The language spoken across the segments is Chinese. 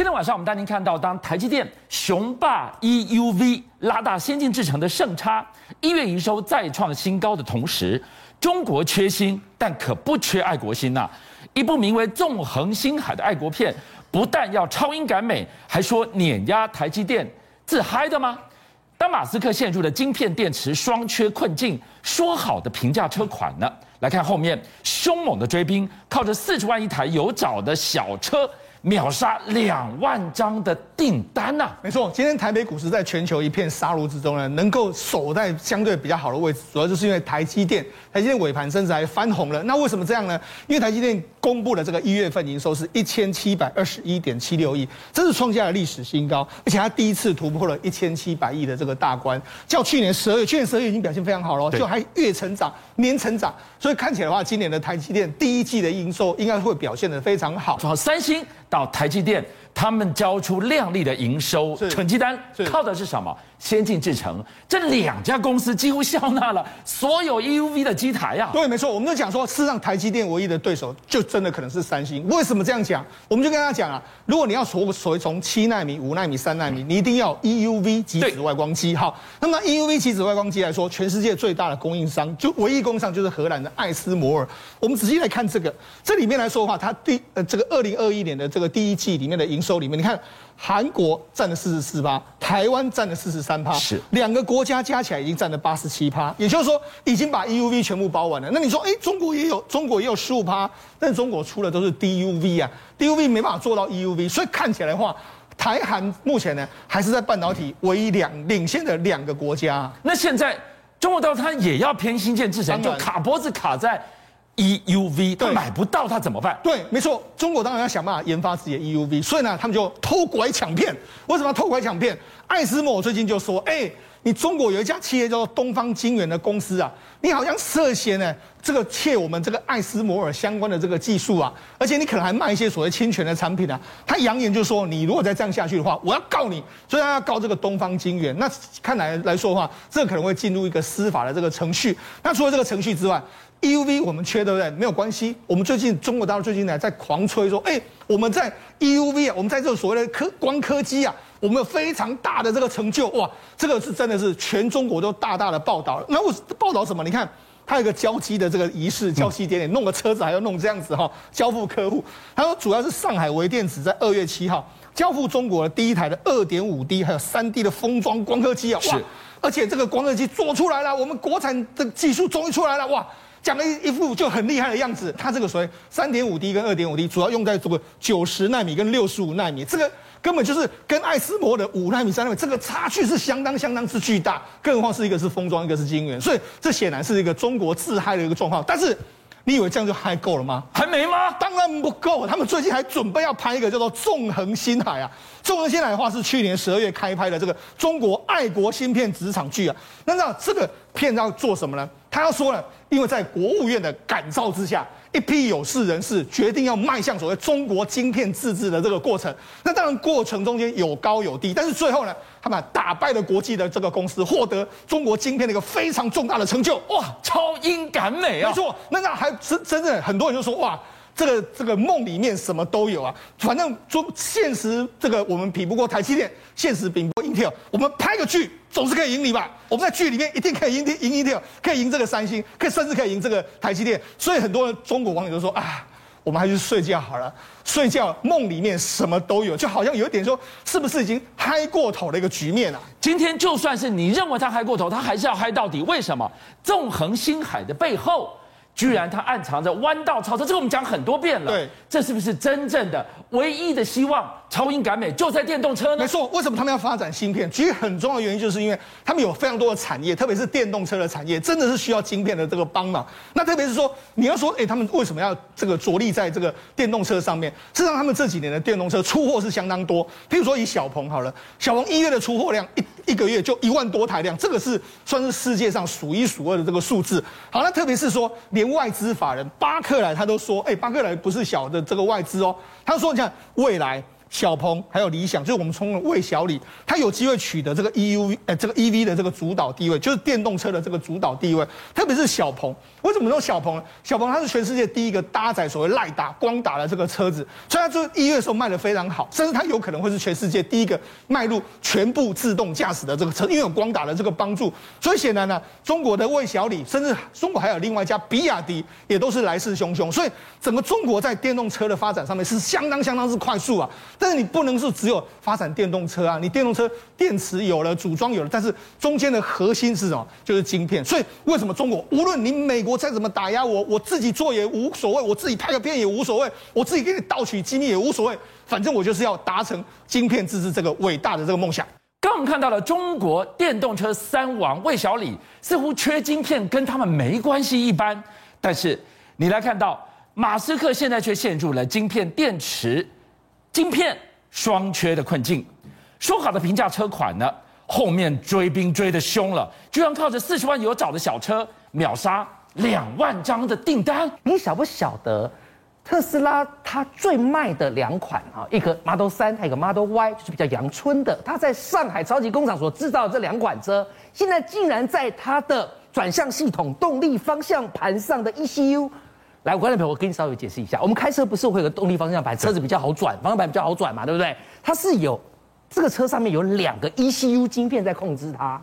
今天晚上我们带您看到，当台积电雄霸 EUV 拉大先进制程的胜差，一月营收再创新高的同时，中国缺芯，但可不缺爱国心呐、一部名为《纵横星海》的爱国片，不但要超英赶美，还说碾压台积电，自嗨的吗？当马斯克陷入了晶片电池双缺困境，说好的平价车款呢？来看后面凶猛的追兵，靠着四十万一台有找的小车。秒杀两万张的订单呐、啊！没错，今天台北股市在全球一片杀戮之中呢，能够守在相对比较好的位置，主要就是因为台积电，台积电尾盘甚至还翻红了。那为什么这样呢？因为台积电公布的这个一月份营收是一千七百二十一点七六亿，这是创下了历史新高，而且它第一次突破了一千七百亿的这个大关。较去年十二月，去年十二月已经表现非常好了，就还月成长、年成长，所以看起来的话，今年的台积电第一季的营收应该会表现得非常好。好，三星。到台积电，他们交出亮丽的营收成绩单，靠的是什么？先进制程，这两家公司几乎笑纳了所有 EUV 的机台呀。对，没错，我们就讲说，事实上台积电唯一的对手就真的可能是三星。为什么这样讲？我们就跟他讲啊，如果你要所所谓从七纳米、五纳米、三纳米，你一定要 EUV 极紫外光机。好，那么 EUV 极紫外光机来说，全世界最大的供应商就唯一供应商就是荷兰的艾斯摩尔。我们仔细来看这个，这里面来说的话，它第呃这个二零二一年的这个第一季里面的营收里面，你看。韩国占了四十四趴，台湾占了四十三趴，是两个国家加起来已经占了八十七趴，也就是说已经把 EUV 全部包完了。那你说，哎，中国也有，中国也有十五趴，但中国出的都是 DUV 啊，DUV 没办法做到 EUV，所以看起来的话，台韩目前呢还是在半导体唯一两领先的两个国家。那现在中国到它也要偏新建制程，就卡脖子卡在。EUV 他买不到，他怎么办？对，没错，中国当然要想办法研发自己的 EUV，所以呢，他们就偷拐抢骗。为什么要偷拐抢骗？艾斯摩最近就说：“哎、欸，你中国有一家企业叫做东方晶圆的公司啊，你好像涉嫌呢这个窃我们这个艾斯摩尔相关的这个技术啊，而且你可能还卖一些所谓侵权的产品啊。”他扬言就说：“你如果再这样下去的话，我要告你。”所以他要告这个东方晶圆。那看来来说的话，这可能会进入一个司法的这个程序。那除了这个程序之外，EUV 我们缺对不对？没有关系。我们最近中国大陆最近呢在狂吹说，哎，我们在 EUV 啊，我们在这个所谓的科光刻机啊，我们有非常大的这个成就哇！这个是真的是全中国都大大的报道了。那我报道什么？你看，它有一个交机的这个仪式，交机点点，弄个车子还要弄这样子哈，交付客户。他说主要是上海微电子在二月七号交付中国的第一台的二点五 D 还有三 D 的封装光刻机啊，哇！而且这个光刻机做出来了，我们国产的技术终于出来了，哇！讲了一一副就很厉害的样子，它这个所谓三点五 D 跟二点五 D 主要用在这个九十纳米跟六十五纳米，这个根本就是跟爱斯摩的五纳米、三纳米这个差距是相当相当之巨大，更何况是一个是封装，一个是晶圆，所以这显然是一个中国自嗨的一个状况。但是你以为这样就嗨够了吗？还没吗？当然不够，他们最近还准备要拍一个叫做“纵横星海”啊，“纵横星海”的话是去年十二月开拍的这个中国爱国芯片职场剧啊。那那这个片要做什么呢？他要说了，因为在国务院的感召之下，一批有识人士决定要迈向所谓中国晶片自制的这个过程。那当然过程中间有高有低，但是最后呢，他们打败了国际的这个公司，获得中国晶片的一个非常重大的成就。哇，超英赶美啊！没错，那那还真真的很多人就说哇。这个这个梦里面什么都有啊，反正中现实这个我们比不过台积电，现实比不过 Intel，我们拍个剧总是可以赢你吧？我们在剧里面一定可以赢赢 Intel，可以赢这个三星，可以甚至可以赢这个台积电。所以很多中国网友都说啊，我们还是睡觉好了，睡觉梦里面什么都有，就好像有一点说是不是已经嗨过头的一个局面啊？今天就算是你认为他嗨过头，他还是要嗨到底。为什么？纵横星海的背后。居然它暗藏着弯道超车，这个我们讲很多遍了。对，这是不是真正的唯一的希望？超英赶美就在电动车呢？没错，为什么他们要发展芯片？其实很重要的原因就是因为他们有非常多的产业，特别是电动车的产业，真的是需要晶片的这个帮忙。那特别是说，你要说，哎，他们为什么要这个着力在这个电动车上面？事实上，他们这几年的电动车出货是相当多。譬如说，以小鹏好了，小鹏一月的出货量一一个月就一万多台量，这个是算是世界上数一数二的这个数字。好，那特别是说，连外资法人巴克莱他都说，哎，巴克莱不是小的这个外资哦，他说，你看未来。小鹏还有理想，就是我们从魏小李，他有机会取得这个 E U 呃这个 EV 的这个主导地位，就是电动车的这个主导地位。特别是小鹏，为什么说小鹏？小鹏它是全世界第一个搭载所谓赖达光达的这个车子，所以它这一月的时候卖的非常好，甚至它有可能会是全世界第一个迈入全部自动驾驶的这个车，因为有光达的这个帮助。所以显然呢，中国的魏小李，甚至中国还有另外一家比亚迪，也都是来势汹汹。所以整个中国在电动车的发展上面是相当相当之快速啊。但是你不能是只有发展电动车啊，你电动车电池有了，组装有了，但是中间的核心是什么？就是晶片。所以为什么中国无论你美国再怎么打压我，我自己做也无所谓，我自己拍个片也无所谓，我自己给你盗取机密也无所谓，反正我就是要达成晶片自制这个伟大的这个梦想。刚我们看到了中国电动车三王魏小李似乎缺晶片跟他们没关系一般，但是你来看到马斯克现在却陷入了晶片电池。晶片双缺的困境，说好的平价车款呢？后面追兵追得凶了，居然靠着四十万有找的小车秒杀两万张的订单。你晓不晓得，特斯拉它最卖的两款啊，一个 Model 3，还有一个 Model Y，就是比较阳春的。它在上海超级工厂所制造的这两款车，现在竟然在它的转向系统、动力方向盘上的 ECU。来，观众朋友，我跟你稍微解释一下，我们开车不是会有个动力方向盘，车子比较好转，方向盘比较好转嘛，对不对？它是有这个车上面有两个 ECU 晶片在控制它，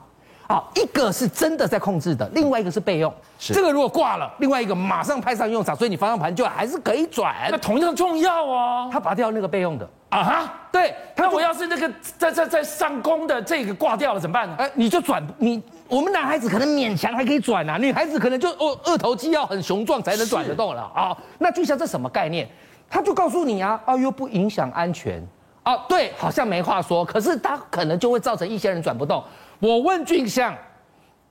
好，一个是真的在控制的，另外一个是备用。是这个如果挂了，另外一个马上派上用场，所以你方向盘就还是可以转。那同样重要哦。它拔掉那个备用的啊哈，对。那我要是那个在在在上工的这个挂掉了怎么办呢？哎，你就转你。我们男孩子可能勉强还可以转啊，女孩子可能就哦二头肌要很雄壮才能转得动了啊。那就像这什么概念？他就告诉你啊，啊又不影响安全啊，对，好像没话说。可是他可能就会造成一些人转不动。我问俊相，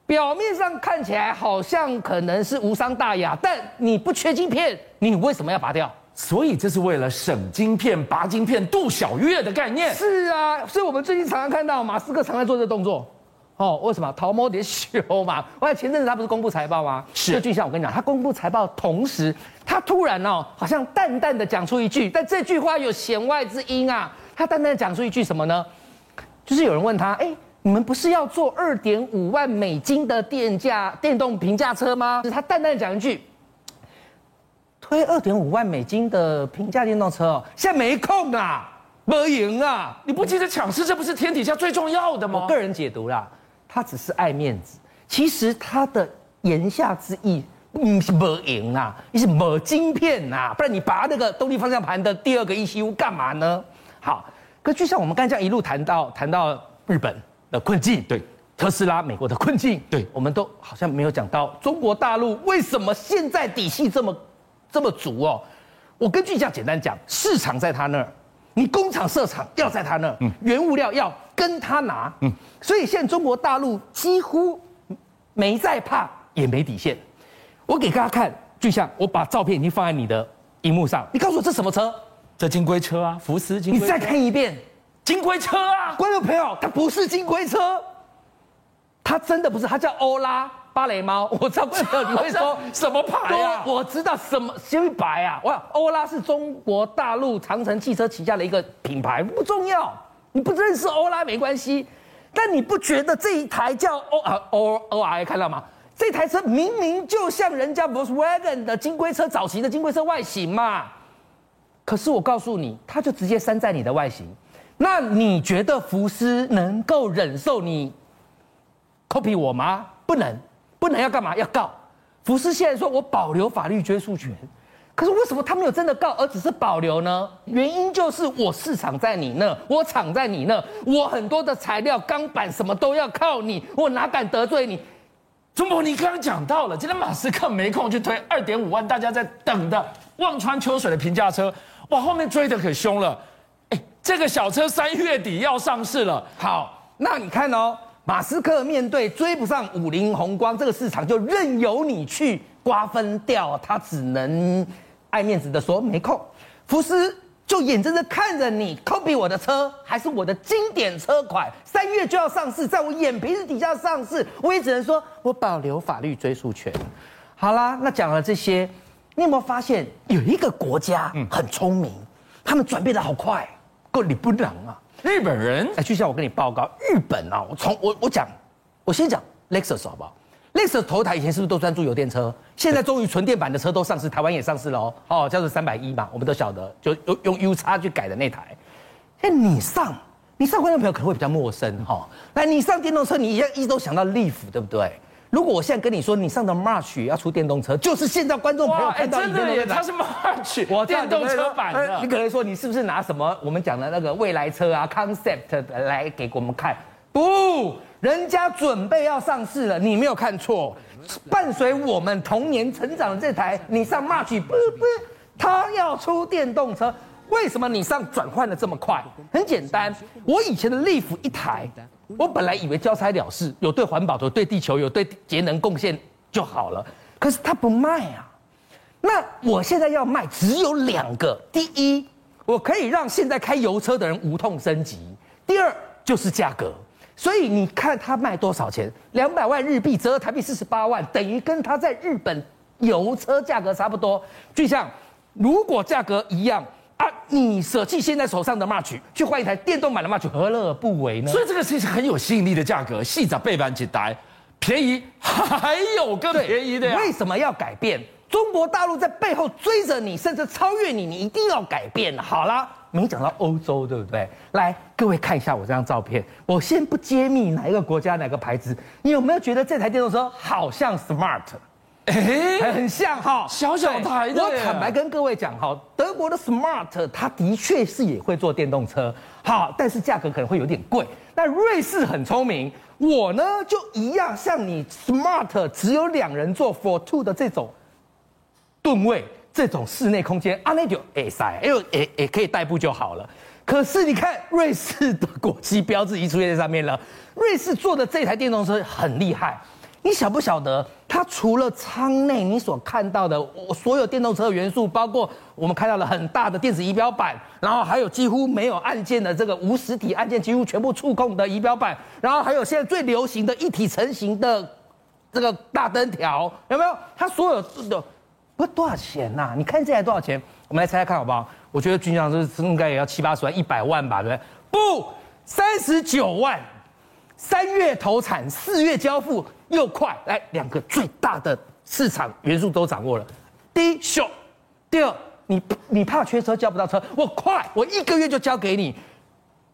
表面上看起来好像可能是无伤大雅，但你不缺晶片，你为什么要拔掉？所以这是为了省晶片、拔晶片、度小月的概念。是啊，所以我们最近常常看到马斯克常在做这个动作。哦，为什么？逃毛点修嘛。我前阵子他不是公布财报吗？是。就像我跟你讲，他公布财报同时，他突然哦，好像淡淡的讲出一句，但这句话有弦外之音啊。他淡淡的讲出一句什么呢？就是有人问他，哎，你们不是要做二点五万美金的电价电动平价车吗？他淡淡的讲一句，推二点五万美金的平价电动车哦，现在没空啊，没赢啊。你不急着抢市，这不是天底下最重要的吗？我个人解读啦。他只是爱面子，其实他的言下之意，嗯，是没赢啊，你是没晶片呐、啊，不然你拔那个动力方向盘的第二个 ECU 干嘛呢？好，可就像我们刚才一路谈到谈到日本的困境，对，特斯拉美国的困境，对，我们都好像没有讲到中国大陆为什么现在底气这么这么足哦。我根据这样简单讲，市场在他那儿。你工厂设厂要在他那儿，嗯原物料要跟他拿，所以现在中国大陆几乎没在怕，也没底线。我给大家看，就像我把照片已经放在你的荧幕上，你告诉我这什么车？这金龟车啊，福斯金龟。你再看一遍，金龟车啊，观众朋友，它不是金龟车，它真的不是，它叫欧拉。芭蕾猫，我知道你会说 什么牌啊？我知道什么新白啊？哇，欧拉是中国大陆长城汽车旗下的一个品牌，不重要。你不认识欧拉没关系，但你不觉得这一台叫欧啊欧欧 R 看到吗？这台车明明就像人家 Volkswagen 的金龟车早期的金龟车外形嘛，可是我告诉你，它就直接山寨你的外形。那你觉得福斯能够忍受你 copy 我吗？不能。不能要干嘛？要告福斯。现在说我保留法律追诉权，可是为什么他没有真的告，而只是保留呢？原因就是我市场在你那，我厂在你那，我很多的材料、钢板什么都要靠你，我哪敢得罪你？中博，你刚刚讲到了，今天马斯克没空去推二点五万，大家在等的望穿秋水的平价车，哇，后面追得可凶了。哎，这个小车三月底要上市了。好，那你看哦。马斯克面对追不上五菱宏光这个市场，就任由你去瓜分掉，他只能爱面子的说没空。福斯就眼睁睁看着你 copy 我的车，还是我的经典车款，三月就要上市，在我眼皮子底下上市，我也只能说我保留法律追诉权。好啦，那讲了这些，你有没有发现有一个国家很聪明，他们转变的好快？够你不能啊！日本人，哎，就像我跟你报告，日本啊，我从我我讲，我先讲 Lexus 好不好？Lexus 头台以前是不是都专注油电车？现在终于纯电版的车都上市，台湾也上市了哦。哦，叫做三百一嘛，我们都晓得，就用用 U 叉去改的那台。哎，你上，你上观众朋友可能会比较陌生哈、哦。来，你上电动车，你一一直都想到 Leaf，对不对？如果我现在跟你说，你上的 March 要出电动车，就是现在观众朋友看到你的耶，它是 March，我电动车版的。你可能说，你是不是拿什么我们讲的那个未来车啊 Concept 来给我们看？不，人家准备要上市了，你没有看错。伴随我们童年成长的这台，你上 March，不不，它要出电动车。为什么你上转换的这么快？很简单，我以前的 Leaf 一台。我本来以为交差了事，有对环保，有对地球，有对节能贡献就好了。可是他不卖啊。那我现在要卖，只有两个：第一，我可以让现在开油车的人无痛升级；第二，就是价格。所以你看他卖多少钱？两百万日币折合台币四十八万，等于跟他在日本油车价格差不多。就像如果价格一样。啊！你舍弃现在手上的 March 去换一台电动版的 March，何乐而不为呢？所以这个是很有吸引力的价格，细仔背板起来，便宜还有更便宜的呀。为什么要改变？中国大陆在背后追着你，甚至超越你，你一定要改变。好了，没讲到欧洲，对不对？来，各位看一下我这张照片。我先不揭秘哪一个国家哪个牌子，你有没有觉得这台电动车好像 Smart？哎，很像哈，小小台的。我坦白跟各位讲哈，德国的 Smart，它的确是也会做电动车，好，但是价格可能会有点贵。那瑞士很聪明，我呢就一样，像你 Smart 只有两人座 For Two 的这种吨位，这种室内空间，啊，那就哎塞，哎呦，哎哎可以代步就好了。可是你看瑞士的国旗标志已经出现在上面了，瑞士做的这台电动车很厉害。你晓不晓得，它除了舱内你所看到的我所有电动车元素，包括我们看到了很大的电子仪表板，然后还有几乎没有按键的这个无实体按键，几乎全部触控的仪表板，然后还有现在最流行的一体成型的这个大灯条，有没有？它所有的不多少钱呐、你看这台多少钱？我们来猜猜看好不好？我觉得均价是应该也要七八十万、一百万吧，对不对？不，三十九万，三月投产，四月交付。又快，来两个最大的市场元素都掌握了。第一，秀；第二，你你怕缺车叫不到车，我快，我一个月就交给你。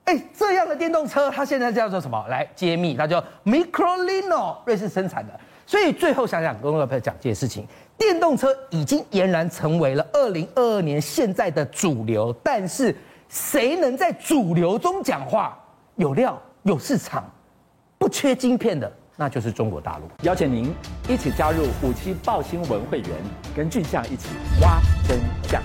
哎，这样的电动车，它现在叫做什么？来揭秘，它叫 Microlino，瑞士生产的。所以最后想想，跟各位朋友讲这件事情，电动车已经俨然成为了二零二二年现在的主流。但是谁能在主流中讲话？有料、有市场、不缺晶片的。那就是中国大陆，邀请您一起加入五七报新闻会员，跟俊相一起挖真相。